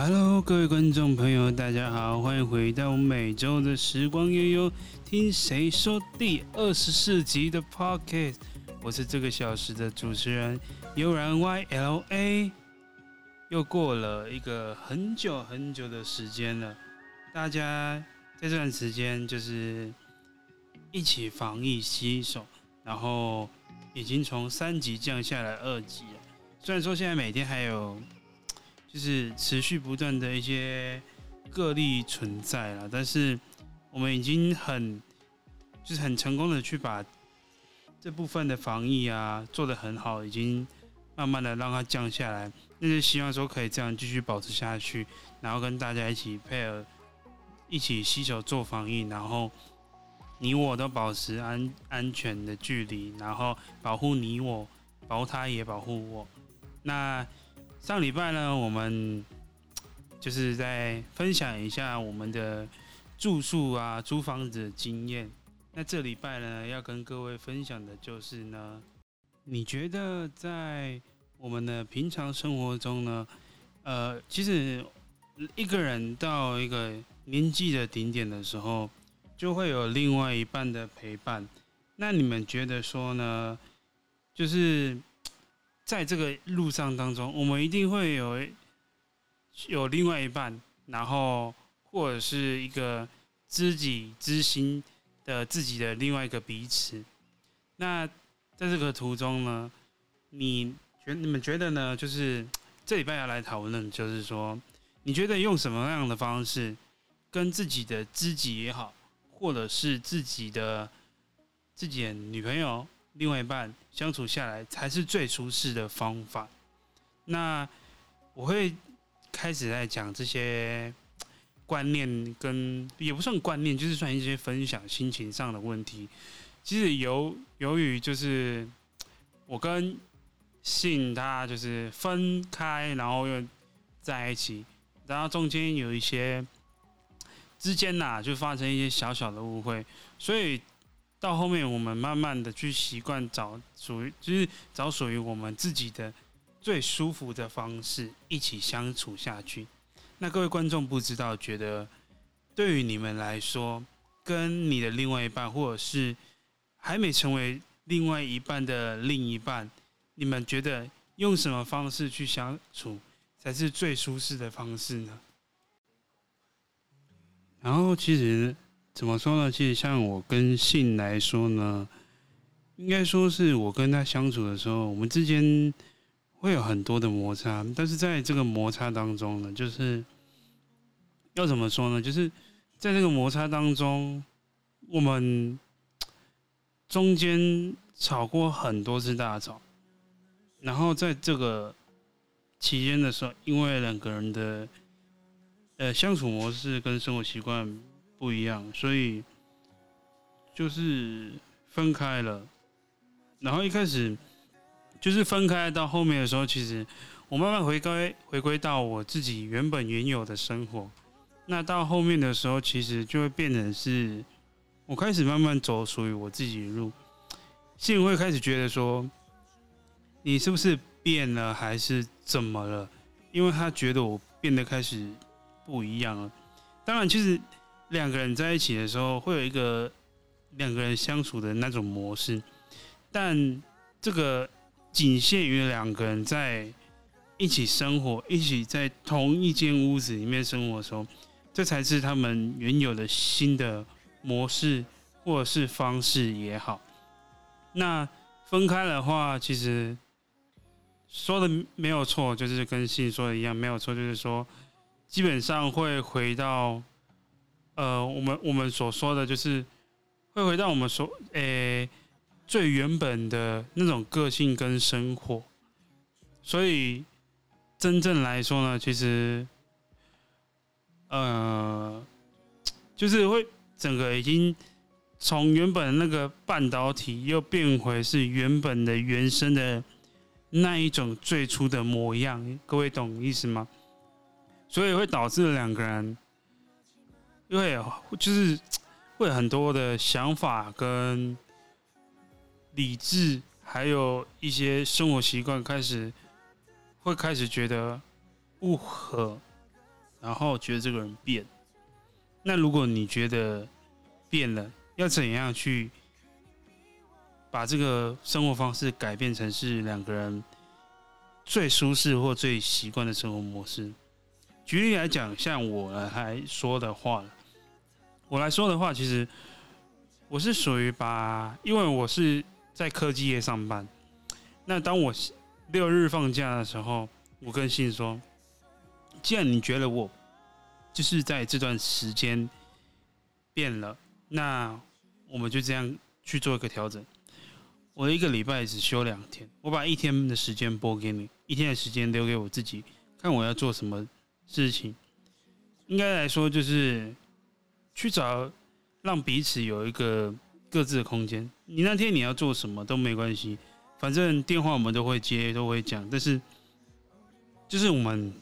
Hello，各位观众朋友，大家好，欢迎回到每周的时光悠悠，听谁说第二十四集的 Podcast，我是这个小时的主持人悠然 YLA。又过了一个很久很久的时间了，大家在这段时间就是一起防疫洗手，然后已经从三级降下来二级了。虽然说现在每天还有。就是持续不断的一些个例存在了，但是我们已经很就是很成功的去把这部分的防疫啊做得很好，已经慢慢的让它降下来。那就希望说可以这样继续保持下去，然后跟大家一起配合，一起携手做防疫，然后你我都保持安安全的距离，然后保护你我，保护他也保护我。那。上礼拜呢，我们就是在分享一下我们的住宿啊、租房子的经验。那这礼拜呢，要跟各位分享的就是呢，你觉得在我们的平常生活中呢，呃，其实一个人到一个年纪的顶点的时候，就会有另外一半的陪伴。那你们觉得说呢？就是。在这个路上当中，我们一定会有有另外一半，然后或者是一个知己知心的自己的另外一个彼此。那在这个途中呢，你觉你们觉得呢？就是这礼拜要来讨论，就是说，你觉得用什么样的方式跟自己的知己也好，或者是自己的自己的女朋友？另外一半相处下来才是最舒适的方法。那我会开始在讲这些观念，跟也不算观念，就是算一些分享心情上的问题。其实由由于就是我跟信他就是分开，然后又在一起，然后中间有一些之间呐，就发生一些小小的误会，所以。到后面，我们慢慢的去习惯找属于，就是找属于我们自己的最舒服的方式，一起相处下去。那各位观众不知道，觉得对于你们来说，跟你的另外一半，或者是还没成为另外一半的另一半，你们觉得用什么方式去相处才是最舒适的方式呢？然后其实。怎么说呢？其实像我跟信来说呢，应该说是我跟他相处的时候，我们之间会有很多的摩擦。但是在这个摩擦当中呢，就是要怎么说呢？就是在这个摩擦当中，我们中间吵过很多次大吵。然后在这个期间的时候，因为两个人的呃相处模式跟生活习惯。不一样，所以就是分开了。然后一开始就是分开，到后面的时候，其实我慢慢回归回归到我自己原本原有的生活。那到后面的时候，其实就会变成是，我开始慢慢走属于我自己的路。信会开始觉得说，你是不是变了，还是怎么了？因为他觉得我变得开始不一样了。当然，其实。两个人在一起的时候，会有一个两个人相处的那种模式，但这个仅限于两个人在一起生活，一起在同一间屋子里面生活的时候，这才是他们原有的新的模式或者是方式也好。那分开的话，其实说的没有错，就是跟信说的一样，没有错，就是说基本上会回到。呃，我们我们所说的就是会回到我们所诶、最原本的那种个性跟生活，所以真正来说呢，其实呃，就是会整个已经从原本那个半导体又变回是原本的原生的那一种最初的模样，各位懂意思吗？所以会导致两个人。因为就是会很多的想法跟理智，还有一些生活习惯开始会开始觉得不合，然后觉得这个人变。那如果你觉得变了，要怎样去把这个生活方式改变成是两个人最舒适或最习惯的生活模式？举例来讲，像我来说的话，我来说的话，其实我是属于把，因为我是在科技业上班。那当我六日放假的时候，我跟信说，既然你觉得我就是在这段时间变了，那我们就这样去做一个调整。我一个礼拜只休两天，我把一天的时间拨给你，一天的时间留给我自己，看我要做什么事情。应该来说，就是去找让彼此有一个各自的空间。你那天你要做什么都没关系。反正电话我们都会接，都会讲，但是就是我们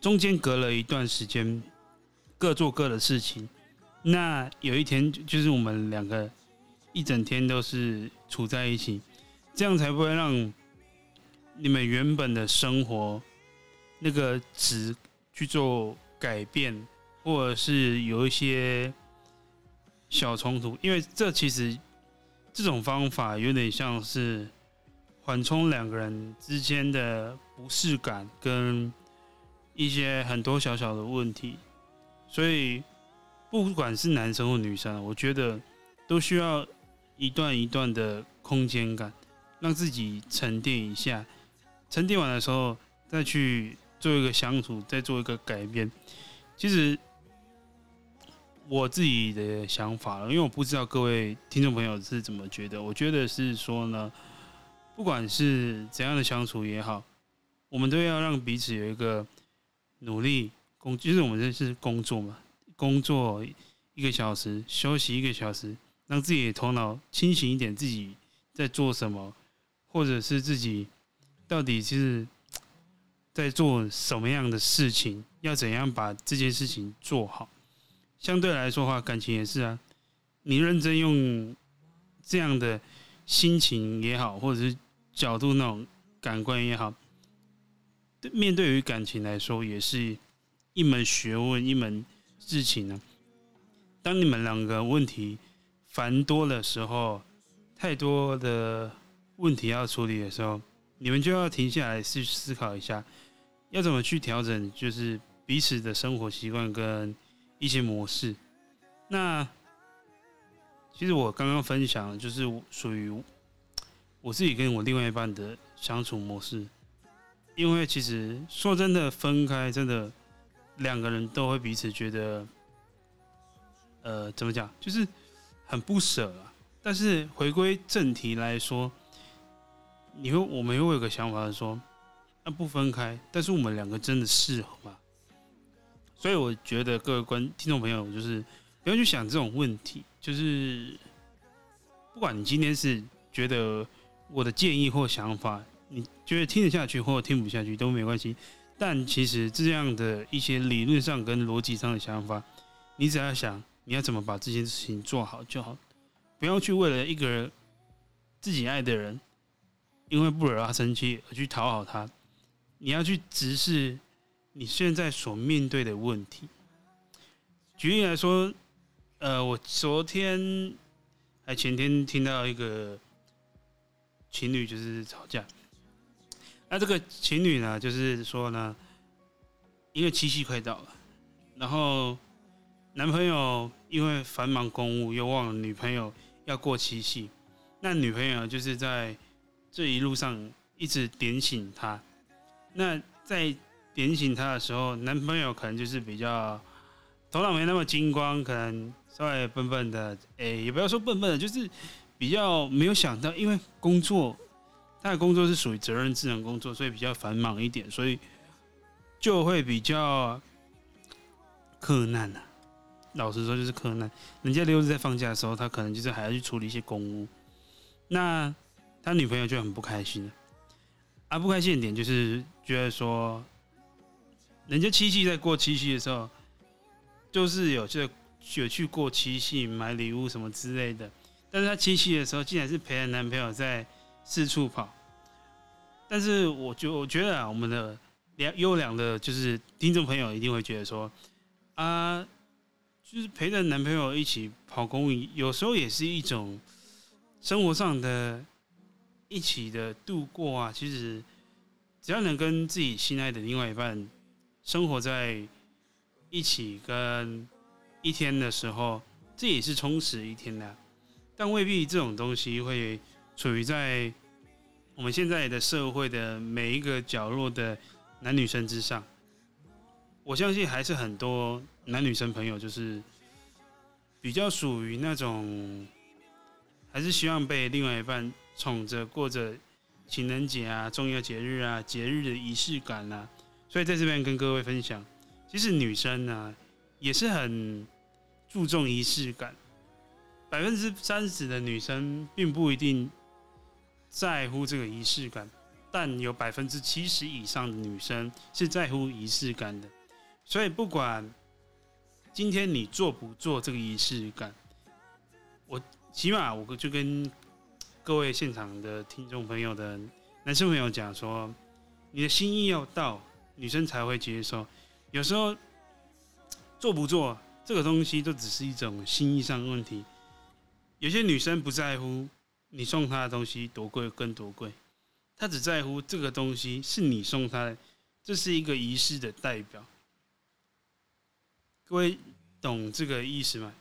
中间隔了一段时间，各做各的事情。那有一天，就是我们两个一整天都是处在一起，这样才不会让你们原本的生活那个值去做改变，或者是有一些小冲突，因为这其实。这种方法有点像是缓冲两个人之间的不适感跟一些很多小小的问题，所以不管是男生或女生，我觉得都需要一段一段的空间感，让自己沉淀一下，沉淀完的时候再去做一个相处，再做一个改变。其实。我自己的想法了，因为我不知道各位听众朋友是怎么觉得。我觉得是说呢，不管是怎样的相处也好，我们都要让彼此有一个努力工，就是我们这是工作嘛，工作一个小时，休息一个小时，让自己的头脑清醒一点，自己在做什么，或者是自己到底是在做什么样的事情，要怎样把这件事情做好。相对来说的话，感情也是啊。你认真用这样的心情也好，或者是角度那种感官也好，面对于感情来说，也是一门学问，一门事情呢。当你们两个问题繁多的时候，太多的问题要处理的时候，你们就要停下来去思考一下，要怎么去调整，就是彼此的生活习惯跟。一些模式，那其实我刚刚分享的就是属于我自己跟我另外一半的相处模式，因为其实说真的，分开真的两个人都会彼此觉得，呃，怎么讲，就是很不舍啊。但是回归正题来说，你会我们又有个想法是说，那不分开，但是我们两个真的适合吗？所以我觉得各位观听众朋友，就是不要去想这种问题。就是不管你今天是觉得我的建议或想法，你觉得听得下去或听不下去都没关系。但其实这样的一些理论上跟逻辑上的想法，你只要想你要怎么把这件事情做好就好，不要去为了一个人自己爱的人，因为不惹他生气而去讨好他。你要去直视。你现在所面对的问题，举例来说，呃，我昨天还前天听到一个情侣就是吵架，那这个情侣呢，就是说呢，因为七夕快到了，然后男朋友因为繁忙公务又忘了女朋友要过七夕，那女朋友就是在这一路上一直点醒他，那在。点醒他的时候，男朋友可能就是比较头脑没那么精光，可能稍微笨笨的，哎，也不要说笨笨的，就是比较没有想到，因为工作他的工作是属于责任智能工作，所以比较繁忙一点，所以就会比较克难呐。老实说，就是克难。人家六日在放假的时候，他可能就是还要去处理一些公务，那他女朋友就很不开心了。啊，不开心的点就是觉得说。人家七夕在过七夕的时候，就是有这有去过七夕买礼物什么之类的，但是她七夕的时候竟然是陪着男朋友在四处跑，但是我就我觉得啊，我们的良优良的，就是听众朋友一定会觉得说，啊，就是陪着男朋友一起跑公益，有时候也是一种生活上的一起的度过啊。其实只要能跟自己心爱的另外一半生活在一起，跟一天的时候，这也是充实一天的。但未必这种东西会处于在我们现在的社会的每一个角落的男女生之上。我相信还是很多男女生朋友就是比较属于那种，还是希望被另外一半宠着过着情人节啊、重要节日啊、节日的仪式感啊。所以在这边跟各位分享，其实女生呢也是很注重仪式感。百分之三十的女生并不一定在乎这个仪式感，但有百分之七十以上的女生是在乎仪式感的。所以，不管今天你做不做这个仪式感，我起码我就跟各位现场的听众朋友的男生朋友讲说，你的心意要到，女生才会接受。有时候做不做这个东西，都只是一种心意上的问题。有些女生不在乎你送她的东西多贵跟多贵，她只在乎这个东西是你送她的，这是一个仪式的代表。各位懂这个意思吗？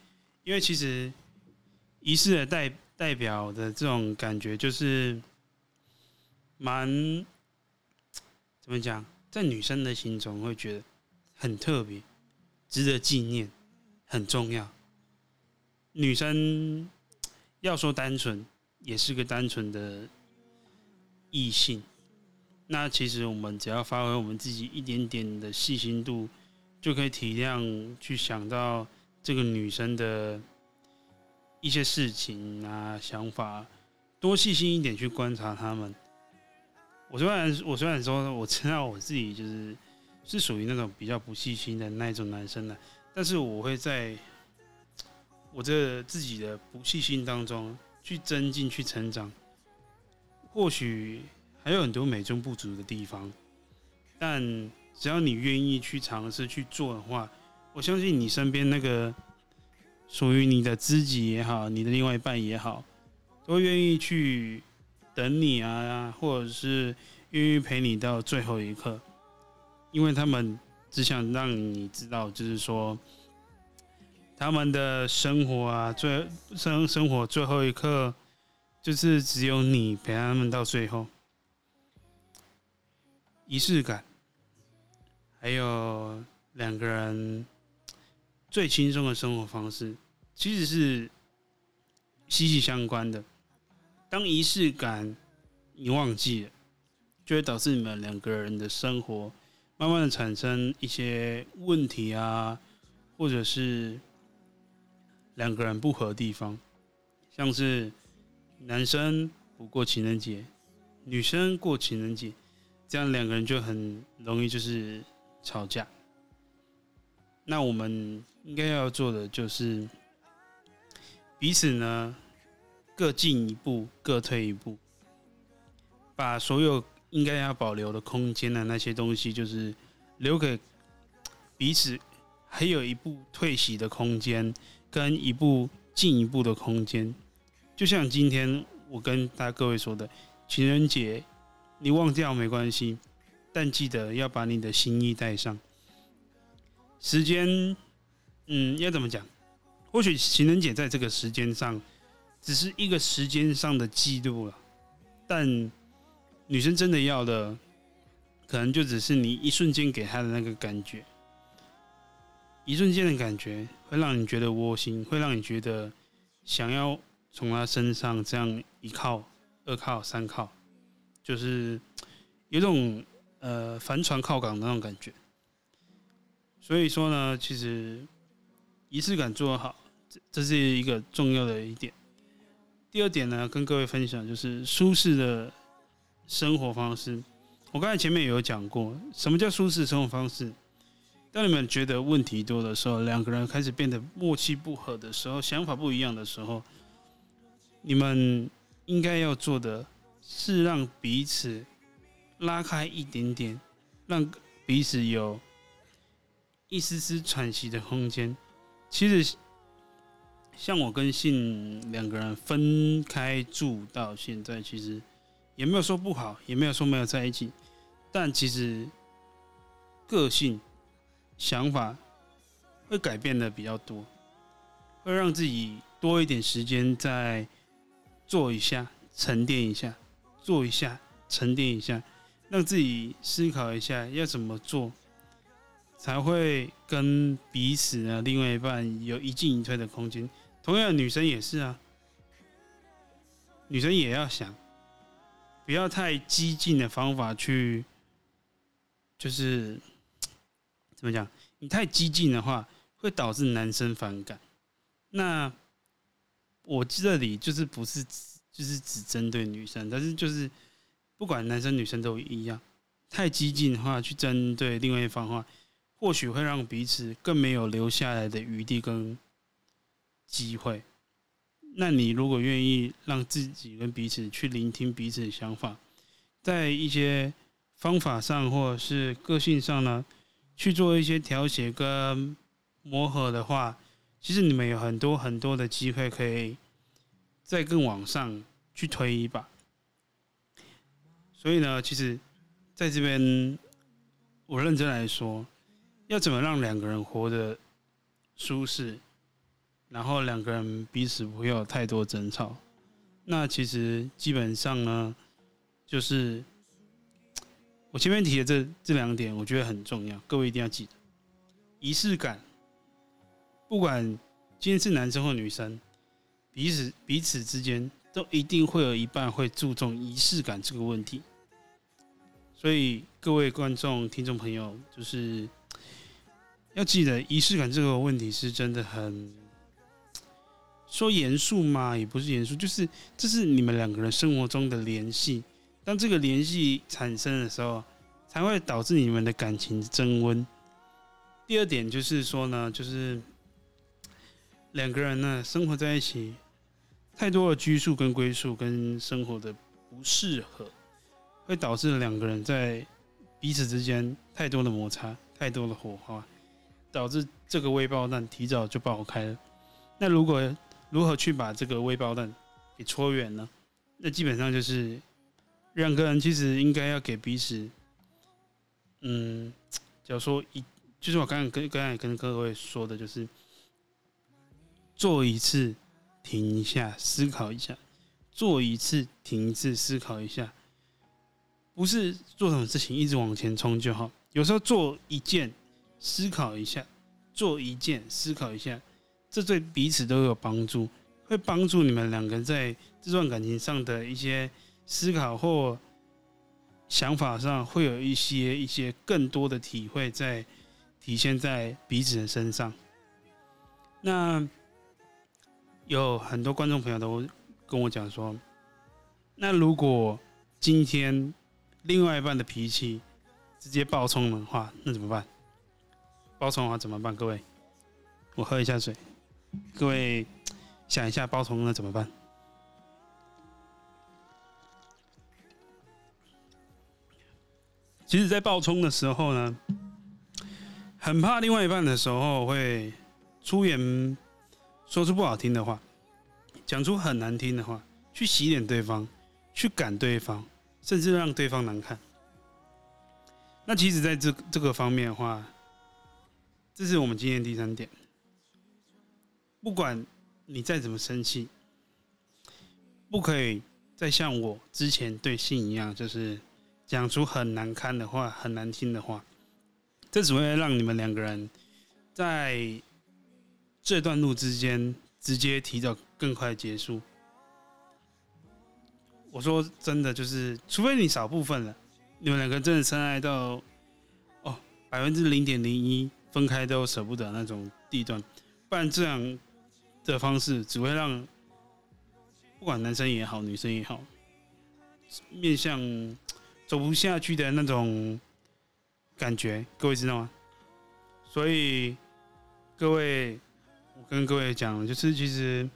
因为其实仪式的代代表的这种感觉，就是蛮怎么讲，在女生的心中会觉得很特别，值得纪念，很重要。女生。要说单纯，也是个单纯的异性。那其实我们只要发挥我们自己一点点的细心度，就可以体谅、去想到这个女生的一些事情啊、想法，多细心一点去观察他们。我虽然我虽然说我知道我自己就是是属于那种比较不细心的那一种男生的，但是我会在。我这自己的不细心当中去增进、去成长，或许还有很多美中不足的地方，但只要你愿意去尝试去做的话，我相信你身边那个属于你的知己也好，你的另外一半也好，都愿意去等你啊，或者是愿意陪你到最后一刻，因为他们只想让你知道，就是说。他们的生活啊，最生生活最后一刻，就是只有你陪他们到最后。仪式感，还有两个人最轻松的生活方式，其实是息息相关的。当仪式感你忘记了，就会导致你们两个人的生活慢慢的产生一些问题啊，或者是。两个人不合的地方，像是男生不过情人节，女生过情人节，这样两个人就很容易就是吵架。那我们应该要做的就是彼此呢各进一步，各退一步，把所有应该要保留的空间的那些东西，就是留给彼此，还有一步退席的空间。跟一步进一步的空间，就像今天我跟大家各位说的，情人节你忘掉没关系，但记得要把你的心意带上。时间，嗯，要怎么讲？或许情人节在这个时间上只是一个时间上的记录了，但女生真的要的，可能就只是你一瞬间给她的那个感觉。一瞬间的感觉会让你觉得窝心，会让你觉得想要从他身上这样一靠、二靠、三靠，就是有种呃帆船靠港的那种感觉。所以说呢，其实仪式感做好，这这是一个重要的一点。第二点呢，跟各位分享就是舒适的生活方式。我刚才前面也有讲过，什么叫舒适生活方式？当你们觉得问题多的时候，两个人开始变得默契不合的时候，想法不一样的时候，你们应该要做的是让彼此拉开一点点，让彼此有一丝丝喘息的空间。其实，像我跟信两个人分开住到现在，其实也没有说不好，也没有说没有在一起，但其实个性、想法会改变的比较多，会让自己多一点时间再做一下、沉淀一下，做一下、沉淀一下。让自己思考一下要怎么做，才会跟彼此呢，另外一半有一进一退的空间。同样，女生也是啊，女生也要想，不要太激进的方法去，就是 怎么讲？你太激进的话，会导致男生反感。那我这里就是不是就是只针对女生，但是就是。不管男生女生都一样，太激进的话去针对另外一方的话，或许会让彼此更没有留下来的余地跟机会。那你如果愿意让自己跟彼此去聆听彼此的想法，在一些方法上或者是个性上呢，去做一些调节跟磨合的话，其实你们有很多很多的机会可以再更往上去推一把。所以呢，其实在这边，我认真来说，要怎么让两个人活得舒适，然后两个人彼此不会有太多争吵，那其实基本上呢，就是我前面提的这这两点，我觉得很重要，各位一定要记得仪式感。不管今天是男生或女生，彼此彼此之间都一定会有一半会注重仪式感这个问题。所以各位观众、听众朋友，就是要记得仪式感这个问题是真的很说严肃嘛？也不是严肃，就是这是你们两个人生活中的联系。当这个联系产生的时候，才会导致你们的感情增温。第二点就是说呢，就是两个人呢生活在一起，太多的拘束跟归宿，跟生活的不适合。会导致两个人在彼此之间太多的摩擦，太多的火花，导致这个未爆弹提早就爆开了。那如果如何去把这个微爆弹给戳远呢？那基本上就是两个人其实应该要给彼此，嗯，假如说一，就是我刚刚跟刚才跟各位说的，就是做一次停一下，思考一下；做一次停一次，思考一下。不是做什么事情一直往前冲就好，有时候做一件思考一下，做一件思考一下，这对彼此都有帮助，会帮助你们两个人在这段感情上的一些思考或想法上，会有一些一些更多的体会在体现在彼此的身上。那有很多观众朋友都跟我讲说，那如果今天。另外一半的脾气直接爆冲的话，那怎么办？爆冲的话怎么办？各位，我喝一下水。各位想一下，爆冲了怎么办？其实，在爆冲的时候呢，很怕另外一半的时候会出言说出不好听的话，讲出很难听的话，去洗脸对方，去赶对方。甚至让对方难看。那其实，在这这个方面的话，这是我们今天第三点。不管你再怎么生气，不可以再像我之前对信一样，就是讲出很难堪的话、很难听的话。这只会让你们两个人在这段路之间直接提早更快结束。我说真的，就是除非你少部分了，你们两个真的深爱到哦百分之零点零一分开都舍不得那种地段，不然这样的方式只会让不管男生也好，女生也好，面向走不下去的那种感觉，各位知道吗？所以各位，我跟各位讲，就是其实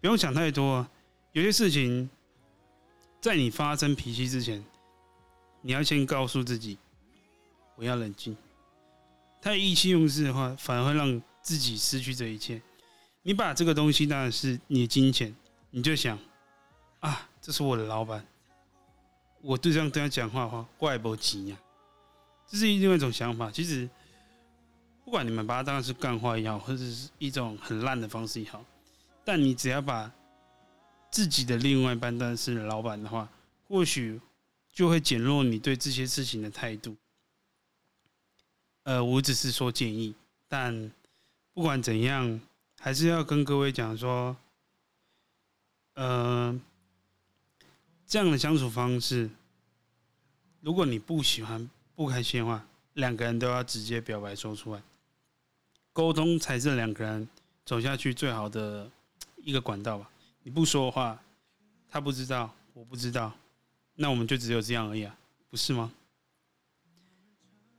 不用想太多，有些事情。在你发生脾气之前，你要先告诉自己，我要冷静。太意气用事的话，反而会让自己失去这一切。你把这个东西当然是你的金钱，你就想啊，这是我的老板，我对这样对他讲话的话，怪不急呀。这是另外一种想法。其实，不管你们把它当成是干话也好，或者是一种很烂的方式也好，但你只要把自己的另外一半当成是老板的话，或许就会减弱你对这些事情的态度。呃，我只是说建议，但不管怎样。还是要跟各位讲说，呃，这样的相处方式，如果你不喜欢、不开心的话，两个人都要直接表白说出来，沟通才是两个人走下去最好的一个管道吧。你不说的话，他不知道，我不知道，那我们就只有这样而已啊，不是吗？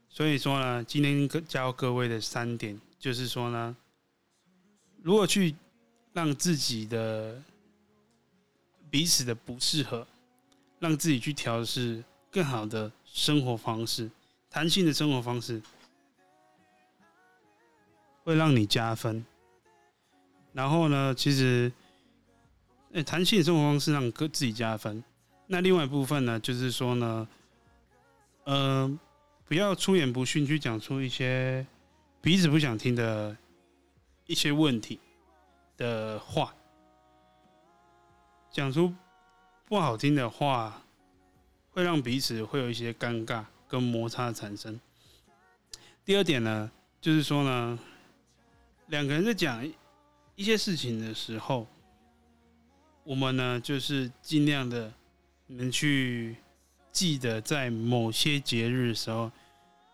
所以说呢，今天教各位的三点，就是说呢。如果去让自己的彼此的不适合，让自己去调试更好的生活方式，弹性的生活方式，会让你加分。然后呢，其实，诶，弹性的生活方式让各自己加分。那另外一部分呢，就是说呢，呃，不要出言不逊，去讲出一些彼此不想听的。一些问题的话，讲出不好听的话，会让彼此会有一些尴尬跟摩擦产生。第二点呢，就是说呢，两个人在讲一些事情的时候，我们呢就是尽量的能去记得在某些节日的时候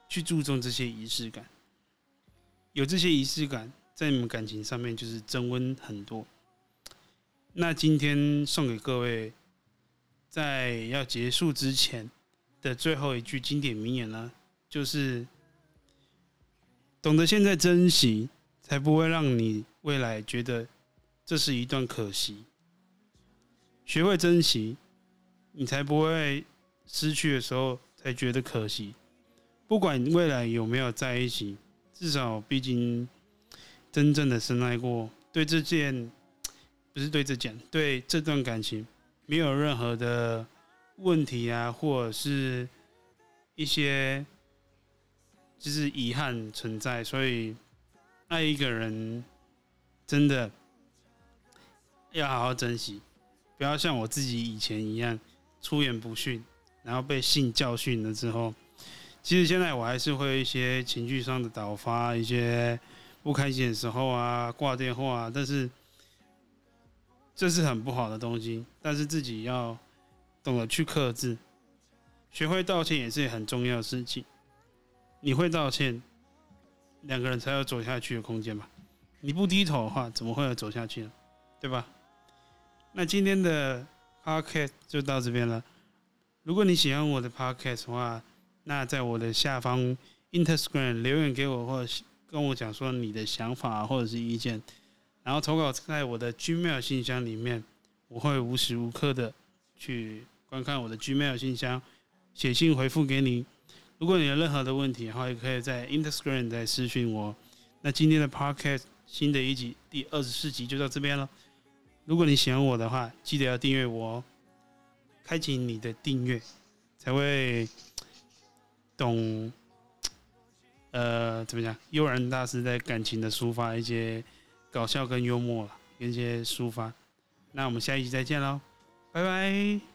去注重这些仪式感，有这些仪式感。在你们感情上面就是增温很多。那今天送给各位，在要结束之前的最后一句经典名言呢，就是懂得现在珍惜，才不会让你未来觉得这是一段可惜。学会珍惜，你才不会失去的时候才觉得可惜。不管未来有没有在一起，至少毕竟。真正的深爱过，对这件不是对这件，对这段感情没有任何的问题啊，或者是一些就是遗憾存在，所以爱一个人真的要好好珍惜，不要像我自己以前一样出言不逊，然后被性教训了之后，其实现在我还是会有一些情绪上的导发一些。不开心的时候啊，挂电话啊，但是这是很不好的东西。但是自己要懂得去克制，学会道歉也是很重要的事情。你会道歉，两个人才有走下去的空间嘛。你不低头的话，怎么会有走下去呢？对吧？那今天的 podcast 就到这边了。如果你喜欢我的 podcast 的话，那在我的下方 Instagram 留言给我，或者。跟我讲说你的想法或者是意见，然后投稿在我的 Gmail 信箱里面，我会无时无刻的去观看我的 Gmail 信箱，写信回复给你。如果你有任何的问题然后，也可以在 Instagram 再私讯我。那今天的 Podcast 新的一集第二十四集就到这边了。如果你喜欢我的话，记得要订阅我哦，开启你的订阅才会懂。呃，怎么讲？悠然大师在感情的抒发，一些搞笑跟幽默了，跟一些抒发。那我们下一集再见喽，拜拜。